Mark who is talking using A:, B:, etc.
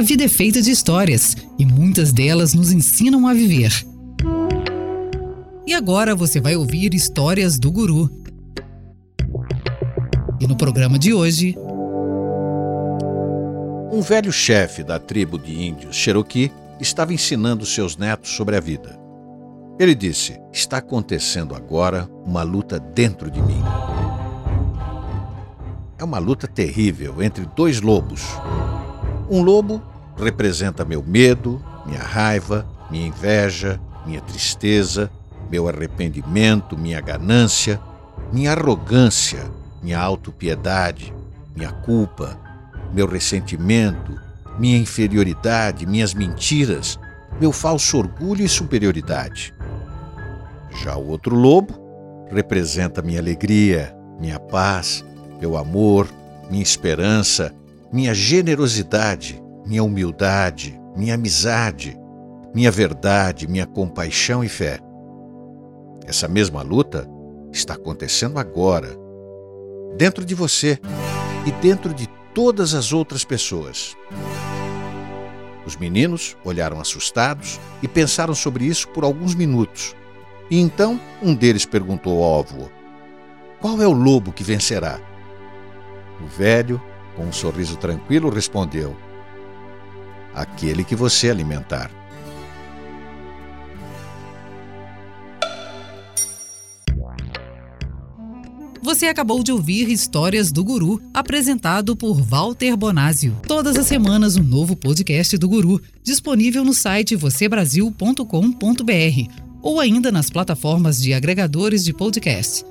A: A vida é feita de histórias e muitas delas nos ensinam a viver. E agora você vai ouvir histórias do Guru. E no programa de hoje.
B: Um velho chefe da tribo de índios Cherokee estava ensinando seus netos sobre a vida. Ele disse: Está acontecendo agora uma luta dentro de mim. É uma luta terrível entre dois lobos. Um lobo representa meu medo, minha raiva, minha inveja, minha tristeza, meu arrependimento, minha ganância, minha arrogância, minha autopiedade, minha culpa, meu ressentimento, minha inferioridade, minhas mentiras, meu falso orgulho e superioridade. Já o outro lobo representa minha alegria, minha paz, meu amor, minha esperança, minha generosidade, minha humildade, minha amizade, minha verdade, minha compaixão e fé. Essa mesma luta está acontecendo agora, dentro de você e dentro de todas as outras pessoas. Os meninos olharam assustados e pensaram sobre isso por alguns minutos. E então um deles perguntou ao avô: Qual é o lobo que vencerá? O velho, com um sorriso tranquilo, respondeu: Aquele que você alimentar.
A: Você acabou de ouvir Histórias do Guru, apresentado por Walter Bonásio. Todas as semanas um novo podcast do Guru, disponível no site vocêbrasil.com.br ou ainda nas plataformas de agregadores de podcast.